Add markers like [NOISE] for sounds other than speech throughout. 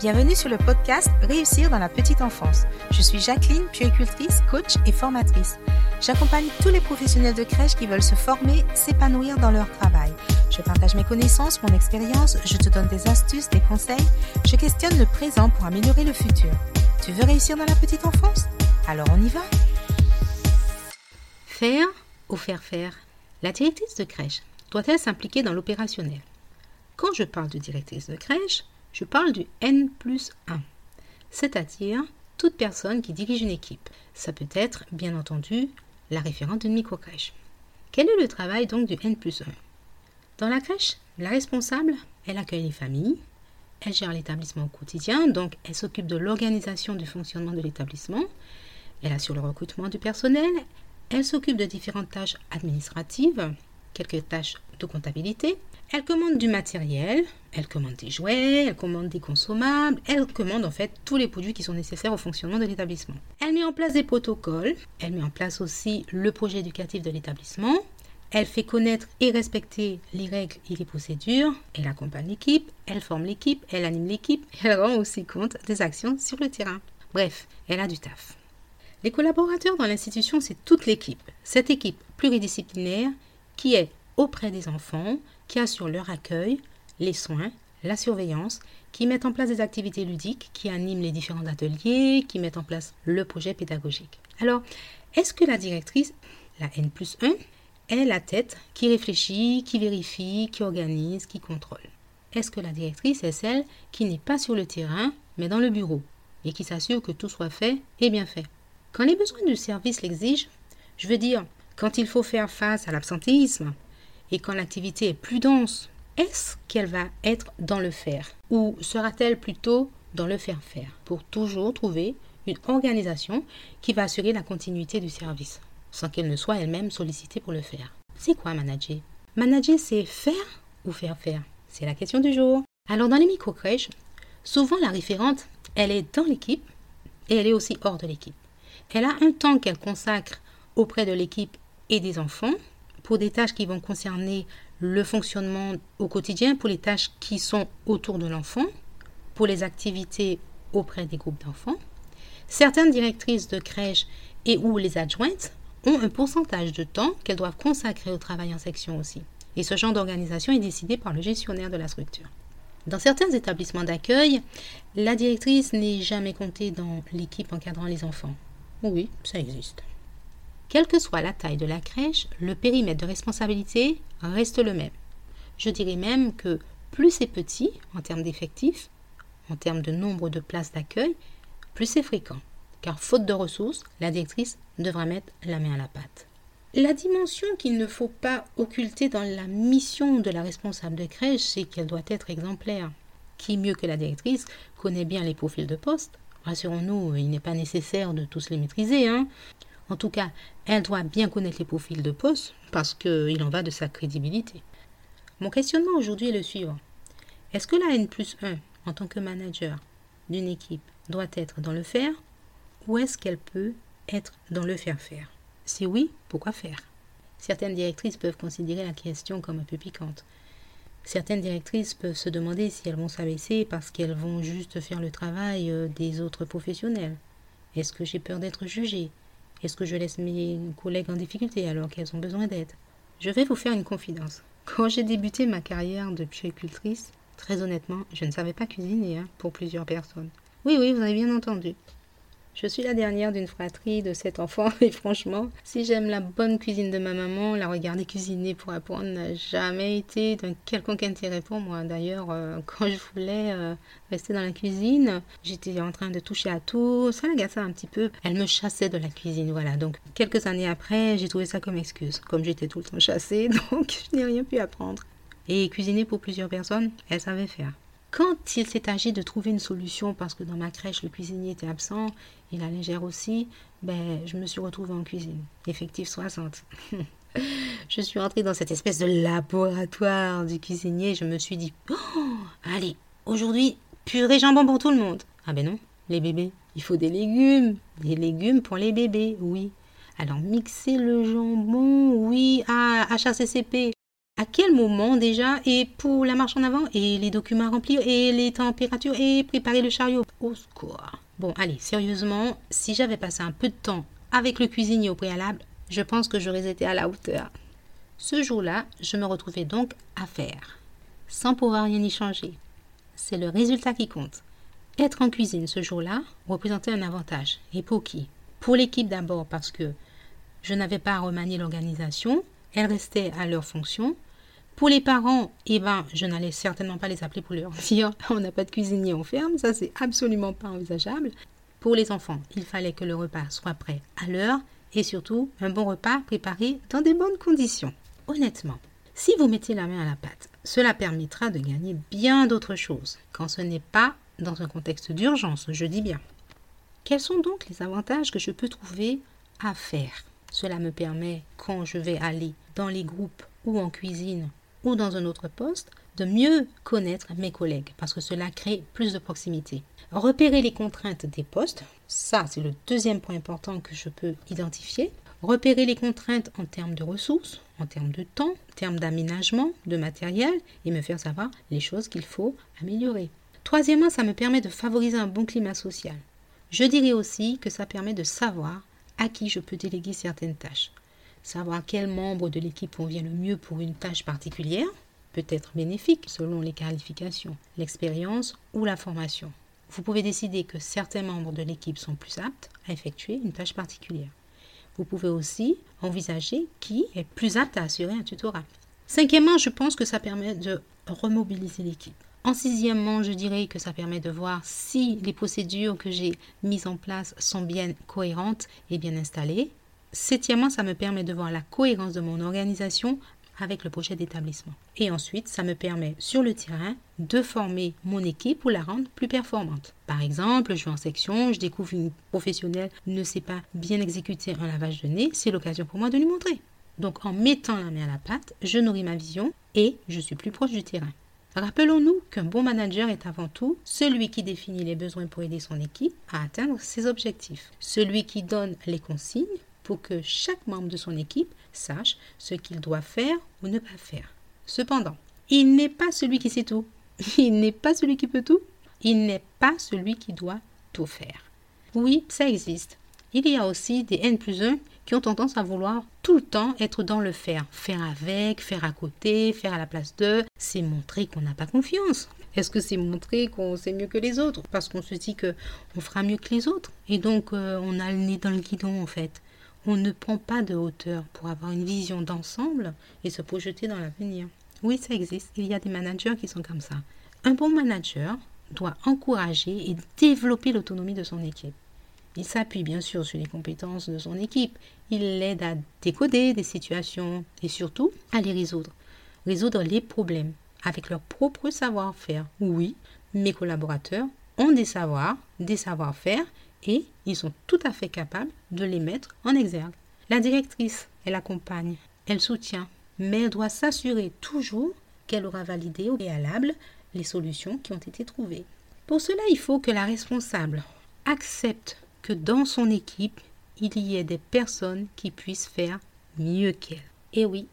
Bienvenue sur le podcast Réussir dans la petite enfance. Je suis Jacqueline, puéricultrice, coach et formatrice. J'accompagne tous les professionnels de crèche qui veulent se former, s'épanouir dans leur travail. Je partage mes connaissances, mon expérience, je te donne des astuces, des conseils, je questionne le présent pour améliorer le futur. Tu veux réussir dans la petite enfance? Alors on y va Faire ou faire faire? La directrice de crèche doit-elle s'impliquer dans l'opérationnel? Quand je parle de directrice de crèche, je parle du N plus 1, c'est-à-dire toute personne qui dirige une équipe. Ça peut être, bien entendu, la référente d'une micro-crèche. Quel est le travail donc du N plus 1 Dans la crèche, la responsable, elle accueille les familles, elle gère l'établissement au quotidien, donc elle s'occupe de l'organisation du fonctionnement de l'établissement, elle assure le recrutement du personnel, elle s'occupe de différentes tâches administratives, quelques tâches de comptabilité, elle commande du matériel, elle commande des jouets, elle commande des consommables, elle commande en fait tous les produits qui sont nécessaires au fonctionnement de l'établissement. Elle met en place des protocoles, elle met en place aussi le projet éducatif de l'établissement, elle fait connaître et respecter les règles et les procédures, elle accompagne l'équipe, elle forme l'équipe, elle anime l'équipe, [LAUGHS] elle rend aussi compte des actions sur le terrain. Bref, elle a du taf. Les collaborateurs dans l'institution, c'est toute l'équipe. Cette équipe pluridisciplinaire qui est auprès des enfants, qui assurent leur accueil, les soins, la surveillance, qui mettent en place des activités ludiques, qui animent les différents ateliers, qui mettent en place le projet pédagogique. Alors, est-ce que la directrice, la N plus 1, est la tête qui réfléchit, qui vérifie, qui organise, qui contrôle? Est-ce que la directrice est celle qui n'est pas sur le terrain, mais dans le bureau, et qui s'assure que tout soit fait et bien fait? Quand les besoins du service l'exigent, je veux dire, quand il faut faire face à l'absentéisme, et quand l'activité est plus dense, est-ce qu'elle va être dans le faire ou sera-t-elle plutôt dans le faire faire pour toujours trouver une organisation qui va assurer la continuité du service sans qu'elle ne soit elle-même sollicitée pour le faire? C'est quoi manager? Manager, c'est faire ou faire faire? C'est la question du jour. Alors dans les micro-crèches, souvent la référente, elle est dans l'équipe et elle est aussi hors de l'équipe. Elle a un temps qu'elle consacre auprès de l'équipe et des enfants pour des tâches qui vont concerner le fonctionnement au quotidien, pour les tâches qui sont autour de l'enfant, pour les activités auprès des groupes d'enfants. Certaines directrices de crèche et ou les adjointes ont un pourcentage de temps qu'elles doivent consacrer au travail en section aussi. Et ce genre d'organisation est décidé par le gestionnaire de la structure. Dans certains établissements d'accueil, la directrice n'est jamais comptée dans l'équipe encadrant les enfants. Oui, ça existe. Quelle que soit la taille de la crèche, le périmètre de responsabilité reste le même. Je dirais même que plus c'est petit en termes d'effectifs, en termes de nombre de places d'accueil, plus c'est fréquent. Car faute de ressources, la directrice devra mettre la main à la pâte. La dimension qu'il ne faut pas occulter dans la mission de la responsable de crèche, c'est qu'elle doit être exemplaire. Qui mieux que la directrice connaît bien les profils de poste? Rassurons-nous, il n'est pas nécessaire de tous les maîtriser. Hein en tout cas, elle doit bien connaître les profils de poste parce qu'il en va de sa crédibilité. Mon questionnement aujourd'hui est le suivant. Est-ce que la N plus 1, en tant que manager d'une équipe, doit être dans le faire ou est-ce qu'elle peut être dans le faire faire? Si oui, pourquoi faire? Certaines directrices peuvent considérer la question comme un peu piquante. Certaines directrices peuvent se demander si elles vont s'abaisser parce qu'elles vont juste faire le travail euh, des autres professionnels. Est-ce que j'ai peur d'être jugée? Est-ce que je laisse mes collègues en difficulté alors qu'elles ont besoin d'aide Je vais vous faire une confidence. Quand j'ai débuté ma carrière de puéricultrice, très honnêtement, je ne savais pas cuisiner hein, pour plusieurs personnes. Oui, oui, vous avez bien entendu. Je suis la dernière d'une fratrie de sept enfants [LAUGHS] et franchement, si j'aime la bonne cuisine de ma maman, la regarder cuisiner pour apprendre n'a jamais été d'un quelconque intérêt pour moi. D'ailleurs, euh, [LAUGHS] quand je voulais euh, rester dans la cuisine, j'étais en train de toucher à tout, ça l'agaçait un petit peu. Elle me chassait de la cuisine, voilà. Donc quelques années après, j'ai trouvé ça comme excuse. Comme j'étais tout le temps chassée, [LAUGHS] donc je n'ai rien pu apprendre. Et cuisiner pour plusieurs personnes, elle savait faire. Quand il s'est agi de trouver une solution, parce que dans ma crèche, le cuisinier était absent, et la lingère aussi, ben, je me suis retrouvée en cuisine. Effectif 60. [LAUGHS] je suis entrée dans cette espèce de laboratoire du cuisinier. Je me suis dit, oh, allez, aujourd'hui, purée jambon pour tout le monde. Ah ben non, les bébés, il faut des légumes. Des légumes pour les bébés, oui. Alors, mixer le jambon, oui, à HACCP. À quel moment déjà et pour la marche en avant et les documents à remplir et les températures et préparer le chariot. Au secours. Bon, allez, sérieusement, si j'avais passé un peu de temps avec le cuisinier au préalable, je pense que j'aurais été à la hauteur. Ce jour-là, je me retrouvais donc à faire, sans pouvoir rien y changer. C'est le résultat qui compte. Être en cuisine ce jour-là représentait un avantage. Et pour qui? Pour l'équipe d'abord parce que je n'avais pas à remanier l'organisation, elle restait à leur fonction, pour les parents, eh ben, je n'allais certainement pas les appeler pour leur dire [LAUGHS] on n'a pas de cuisinier, on ferme. Ça, c'est absolument pas envisageable. Pour les enfants, il fallait que le repas soit prêt à l'heure et surtout un bon repas préparé dans des bonnes conditions. Honnêtement, si vous mettez la main à la pâte, cela permettra de gagner bien d'autres choses quand ce n'est pas dans un contexte d'urgence, je dis bien. Quels sont donc les avantages que je peux trouver à faire? Cela me permet, quand je vais aller dans les groupes ou en cuisine dans un autre poste, de mieux connaître mes collègues parce que cela crée plus de proximité. Repérer les contraintes des postes, ça c'est le deuxième point important que je peux identifier. Repérer les contraintes en termes de ressources, en termes de temps, en termes d'aménagement, de matériel et me faire savoir les choses qu'il faut améliorer. Troisièmement, ça me permet de favoriser un bon climat social. Je dirais aussi que ça permet de savoir à qui je peux déléguer certaines tâches. Savoir quel membre de l'équipe convient le mieux pour une tâche particulière peut être bénéfique selon les qualifications, l'expérience ou la formation. Vous pouvez décider que certains membres de l'équipe sont plus aptes à effectuer une tâche particulière. Vous pouvez aussi envisager qui est plus apte à assurer un tutorat. Cinquièmement, je pense que ça permet de remobiliser l'équipe. En sixièmement, je dirais que ça permet de voir si les procédures que j'ai mises en place sont bien cohérentes et bien installées. Septièmement, ça me permet de voir la cohérence de mon organisation avec le projet d'établissement. Et ensuite, ça me permet sur le terrain de former mon équipe pour la rendre plus performante. Par exemple, je vais en section, je découvre une professionnelle ne sait pas bien exécuter un lavage de nez, c'est l'occasion pour moi de lui montrer. Donc en mettant la main à la pâte, je nourris ma vision et je suis plus proche du terrain. Rappelons-nous qu'un bon manager est avant tout celui qui définit les besoins pour aider son équipe à atteindre ses objectifs, celui qui donne les consignes pour que chaque membre de son équipe sache ce qu'il doit faire ou ne pas faire. Cependant, il n'est pas celui qui sait tout. [LAUGHS] Il n'est pas celui qui peut tout. Il n'est pas celui qui doit tout faire. Oui, ça existe. Il y a aussi des N plus 1 qui ont tendance à vouloir tout le temps être dans le faire. Faire avec, faire à côté, faire à la place d'eux. C'est montrer qu'on n'a pas confiance. Est-ce que c'est montrer qu'on sait mieux que les autres? Parce qu'on se dit qu'on fera mieux que les autres. Et donc, euh, on a le nez dans le guidon, en fait on ne prend pas de hauteur pour avoir une vision d'ensemble et se projeter dans l'avenir. Oui, ça existe. Il y a des managers qui sont comme ça. Un bon manager doit encourager et développer l'autonomie de son équipe. Il s'appuie bien sûr sur les compétences de son équipe. Il l'aide à décoder des situations et surtout à les résoudre. Résoudre les problèmes avec leur propre savoir-faire. Oui, mes collaborateurs ont des savoirs, des savoir-faire et ils sont tout à fait capables de les mettre en exergue. La directrice, elle accompagne, elle soutient, mais elle doit s'assurer toujours qu'elle aura validé au préalable les solutions qui ont été trouvées. Pour cela, il faut que la responsable accepte que dans son équipe, il y ait des personnes qui puissent faire mieux qu'elle. Et oui,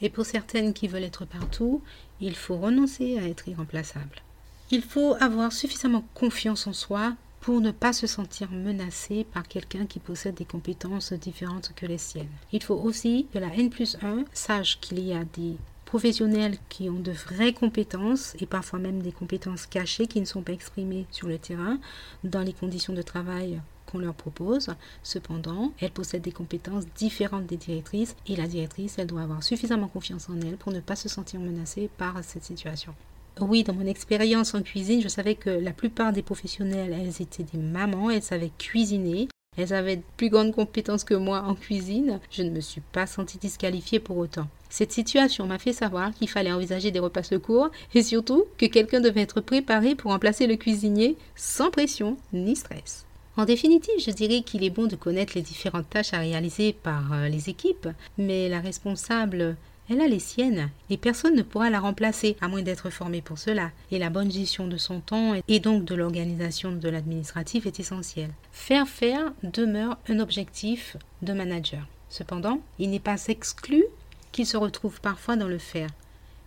et pour certaines qui veulent être partout, il faut renoncer à être irremplaçable. Il faut avoir suffisamment confiance en soi pour ne pas se sentir menacé par quelqu'un qui possède des compétences différentes que les siennes. Il faut aussi que la N plus 1 sache qu'il y a des professionnels qui ont de vraies compétences et parfois même des compétences cachées qui ne sont pas exprimées sur le terrain dans les conditions de travail qu'on leur propose. Cependant, elles possèdent des compétences différentes des directrices et la directrice, elle doit avoir suffisamment confiance en elle pour ne pas se sentir menacée par cette situation. Oui, dans mon expérience en cuisine, je savais que la plupart des professionnels, elles étaient des mamans, elles savaient cuisiner, elles avaient de plus grandes compétences que moi en cuisine. Je ne me suis pas sentie disqualifiée pour autant. Cette situation m'a fait savoir qu'il fallait envisager des repas secours et surtout que quelqu'un devait être préparé pour remplacer le cuisinier sans pression ni stress. En définitive, je dirais qu'il est bon de connaître les différentes tâches à réaliser par euh, les équipes, mais la responsable elle a les siennes et personne ne pourra la remplacer à moins d'être formé pour cela. Et la bonne gestion de son temps et donc de l'organisation de l'administratif est essentielle. Faire faire demeure un objectif de manager. Cependant, il n'est pas exclu qu'il se retrouve parfois dans le faire.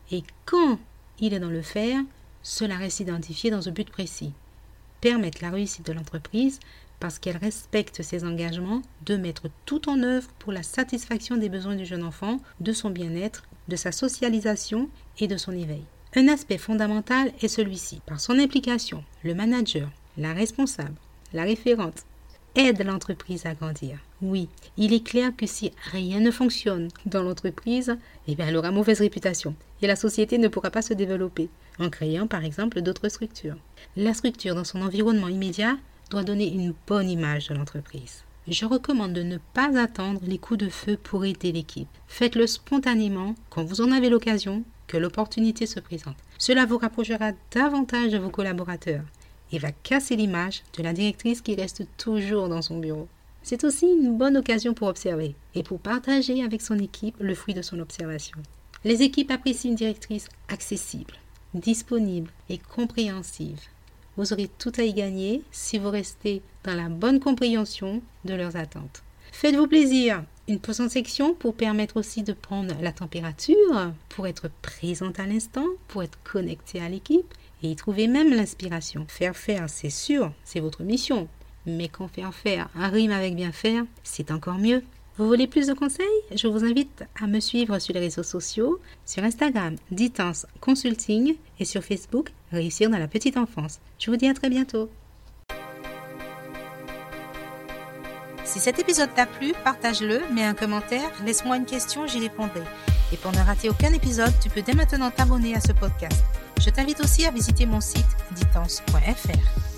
Et quand il est dans le faire, cela reste identifié dans un but précis. Permettre la réussite de l'entreprise parce qu'elle respecte ses engagements de mettre tout en œuvre pour la satisfaction des besoins du jeune enfant, de son bien-être, de sa socialisation et de son éveil. Un aspect fondamental est celui-ci. Par son implication, le manager, la responsable, la référente aide l'entreprise à grandir. Oui, il est clair que si rien ne fonctionne dans l'entreprise, eh bien, elle aura mauvaise réputation et la société ne pourra pas se développer en créant par exemple d'autres structures. La structure dans son environnement immédiat doit donner une bonne image de l'entreprise. Je recommande de ne pas attendre les coups de feu pour aider l'équipe. Faites-le spontanément quand vous en avez l'occasion, que l'opportunité se présente. Cela vous rapprochera davantage de vos collaborateurs et va casser l'image de la directrice qui reste toujours dans son bureau. C'est aussi une bonne occasion pour observer et pour partager avec son équipe le fruit de son observation. Les équipes apprécient une directrice accessible, disponible et compréhensive. Vous aurez tout à y gagner si vous restez dans la bonne compréhension de leurs attentes. Faites-vous plaisir. Une pause en section pour permettre aussi de prendre la température, pour être présente à l'instant, pour être connecté à l'équipe et y trouver même l'inspiration. Faire faire, c'est sûr, c'est votre mission. Mais quand faire faire rime avec bien faire, c'est encore mieux. Vous voulez plus de conseils? Je vous invite à me suivre sur les réseaux sociaux, sur Instagram, Ditance Consulting et sur Facebook, Réussir dans la petite enfance. Je vous dis à très bientôt. Si cet épisode t'a plu, partage-le, mets un commentaire, laisse-moi une question, j'y répondrai. Et pour ne rater aucun épisode, tu peux dès maintenant t'abonner à ce podcast. Je t'invite aussi à visiter mon site ditance.fr.